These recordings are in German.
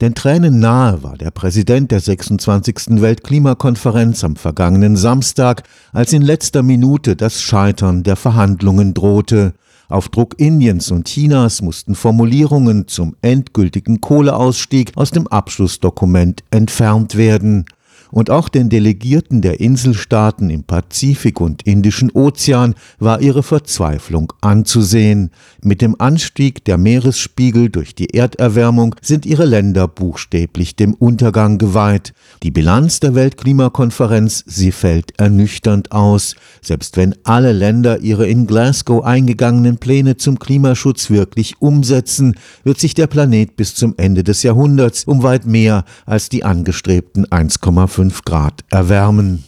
Denn tränennahe war der Präsident der 26. Weltklimakonferenz am vergangenen Samstag, als in letzter Minute das Scheitern der Verhandlungen drohte. Auf Druck Indiens und Chinas mussten Formulierungen zum endgültigen Kohleausstieg aus dem Abschlussdokument entfernt werden und auch den Delegierten der Inselstaaten im Pazifik und Indischen Ozean war ihre Verzweiflung anzusehen. Mit dem Anstieg der Meeresspiegel durch die Erderwärmung sind ihre Länder buchstäblich dem Untergang geweiht. Die Bilanz der Weltklimakonferenz, sie fällt ernüchternd aus. Selbst wenn alle Länder ihre in Glasgow eingegangenen Pläne zum Klimaschutz wirklich umsetzen, wird sich der Planet bis zum Ende des Jahrhunderts um weit mehr als die angestrebten 1,5 1,5 Grad erwärmen.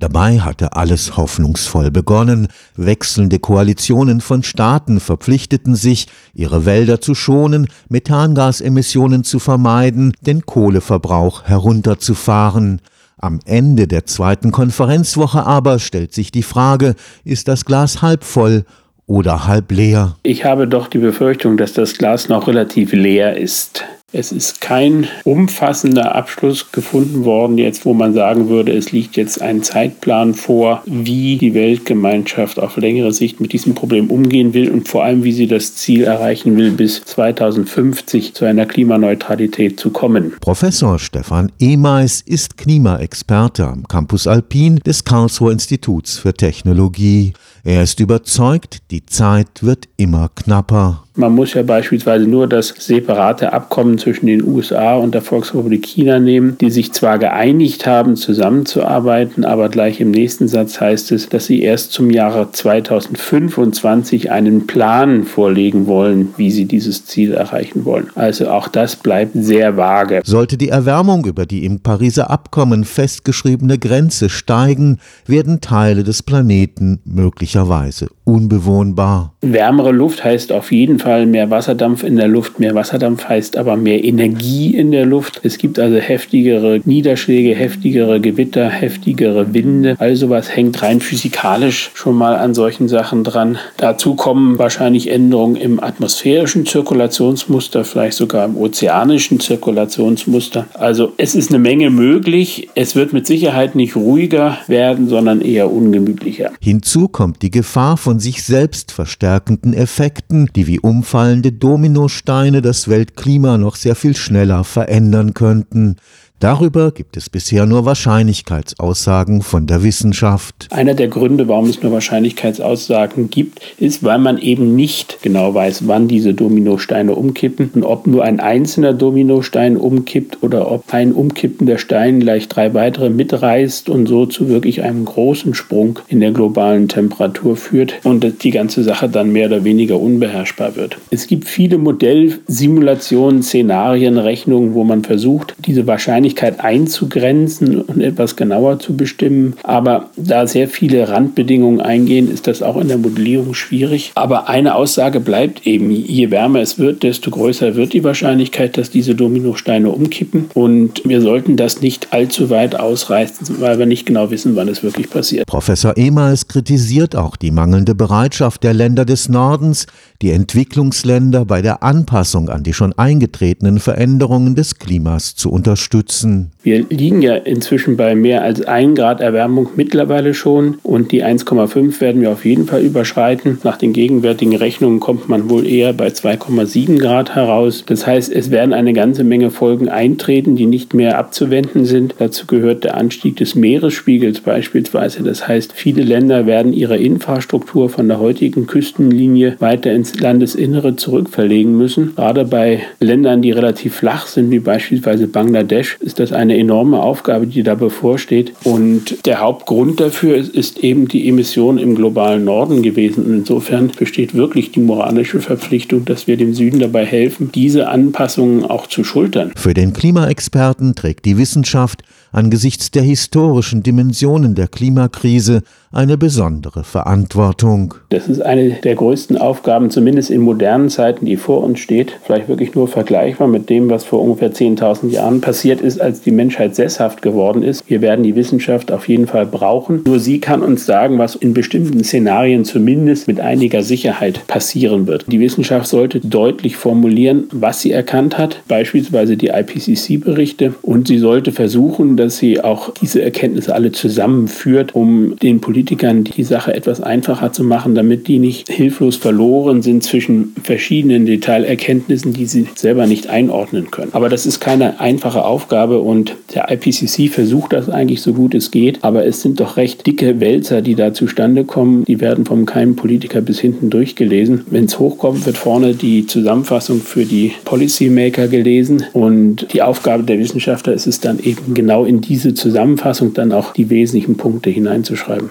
Dabei hatte alles hoffnungsvoll begonnen. Wechselnde Koalitionen von Staaten verpflichteten sich, ihre Wälder zu schonen, Methangasemissionen zu vermeiden, den Kohleverbrauch herunterzufahren. Am Ende der zweiten Konferenzwoche aber stellt sich die Frage, ist das Glas halb voll oder halb leer? Ich habe doch die Befürchtung, dass das Glas noch relativ leer ist. Es ist kein umfassender Abschluss gefunden worden, jetzt wo man sagen würde, es liegt jetzt ein Zeitplan vor, wie die Weltgemeinschaft auf längere Sicht mit diesem Problem umgehen will und vor allem, wie sie das Ziel erreichen will, bis 2050 zu einer Klimaneutralität zu kommen. Professor Stefan Emeis ist Klimaexperte am Campus Alpin des Karlsruher Instituts für Technologie. Er ist überzeugt, die Zeit wird immer knapper. Man muss ja beispielsweise nur das separate Abkommen zwischen den USA und der Volksrepublik China nehmen, die sich zwar geeinigt haben, zusammenzuarbeiten, aber gleich im nächsten Satz heißt es, dass sie erst zum Jahre 2025 einen Plan vorlegen wollen, wie sie dieses Ziel erreichen wollen. Also auch das bleibt sehr vage. Sollte die Erwärmung über die im Pariser Abkommen festgeschriebene Grenze steigen, werden Teile des Planeten möglicherweise unbewohnbar. Wärmere Luft heißt auf jeden Fall mehr Wasserdampf in der Luft. Mehr Wasserdampf heißt aber mehr Energie in der Luft. Es gibt also heftigere Niederschläge, heftigere Gewitter, heftigere Winde. All sowas hängt rein physikalisch schon mal an solchen Sachen dran. Dazu kommen wahrscheinlich Änderungen im atmosphärischen Zirkulationsmuster, vielleicht sogar im ozeanischen Zirkulationsmuster. Also es ist eine Menge möglich. Es wird mit Sicherheit nicht ruhiger werden, sondern eher ungemütlicher. Hinzu kommt die Gefahr von sich selbst verstärkenden Effekten, die wie umfallende Dominosteine das Weltklima noch sehr viel schneller verändern könnten. Darüber gibt es bisher nur Wahrscheinlichkeitsaussagen von der Wissenschaft. Einer der Gründe, warum es nur Wahrscheinlichkeitsaussagen gibt, ist, weil man eben nicht genau weiß, wann diese Dominosteine umkippen und ob nur ein einzelner Dominostein umkippt oder ob ein umkippender Stein gleich drei weitere mitreißt und so zu wirklich einem großen Sprung in der globalen Temperatur führt und die ganze Sache dann mehr oder weniger unbeherrschbar wird. Es gibt viele Modellsimulationen, Szenarien, Rechnungen, wo man versucht, diese Wahrscheinlichkeit Wahrscheinlichkeit einzugrenzen und etwas genauer zu bestimmen. Aber da sehr viele Randbedingungen eingehen, ist das auch in der Modellierung schwierig. Aber eine Aussage bleibt eben, je wärmer es wird, desto größer wird die Wahrscheinlichkeit, dass diese Dominosteine umkippen. Und wir sollten das nicht allzu weit ausreißen, weil wir nicht genau wissen, wann es wirklich passiert. Professor Emers kritisiert auch die mangelnde Bereitschaft der Länder des Nordens, die Entwicklungsländer bei der Anpassung an die schon eingetretenen Veränderungen des Klimas zu unterstützen. Wir liegen ja inzwischen bei mehr als 1 Grad Erwärmung mittlerweile schon und die 1,5 werden wir auf jeden Fall überschreiten. Nach den gegenwärtigen Rechnungen kommt man wohl eher bei 2,7 Grad heraus. Das heißt, es werden eine ganze Menge Folgen eintreten, die nicht mehr abzuwenden sind. Dazu gehört der Anstieg des Meeresspiegels beispielsweise. Das heißt, viele Länder werden ihre Infrastruktur von der heutigen Küstenlinie weiter ins Landesinnere zurückverlegen müssen. Gerade bei Ländern, die relativ flach sind, wie beispielsweise Bangladesch, ist das eine enorme Aufgabe, die da bevorsteht. Und der Hauptgrund dafür ist, ist eben die Emission im globalen Norden gewesen. Und insofern besteht wirklich die moralische Verpflichtung, dass wir dem Süden dabei helfen, diese Anpassungen auch zu schultern. Für den Klimaexperten trägt die Wissenschaft angesichts der historischen Dimensionen der Klimakrise eine besondere Verantwortung. Das ist eine der größten Aufgaben, zumindest in modernen Zeiten, die vor uns steht. Vielleicht wirklich nur vergleichbar mit dem, was vor ungefähr 10.000 Jahren passiert ist, als die Menschheit sesshaft geworden ist. Wir werden die Wissenschaft auf jeden Fall brauchen. Nur sie kann uns sagen, was in bestimmten Szenarien zumindest mit einiger Sicherheit passieren wird. Die Wissenschaft sollte deutlich formulieren, was sie erkannt hat, beispielsweise die IPCC-Berichte. Und sie sollte versuchen, dass sie auch diese Erkenntnisse alle zusammenführt, um den Politikern die Sache etwas einfacher zu machen, damit die nicht hilflos verloren sind zwischen verschiedenen Detailerkenntnissen, die sie selber nicht einordnen können. Aber das ist keine einfache Aufgabe und der IPCC versucht das eigentlich so gut es geht, aber es sind doch recht dicke Wälzer, die da zustande kommen. Die werden vom keinem Politiker bis hinten durchgelesen. Wenn es hochkommt, wird vorne die Zusammenfassung für die Policymaker gelesen und die Aufgabe der Wissenschaftler ist es dann eben genau in diese Zusammenfassung dann auch die wesentlichen Punkte hineinzuschreiben.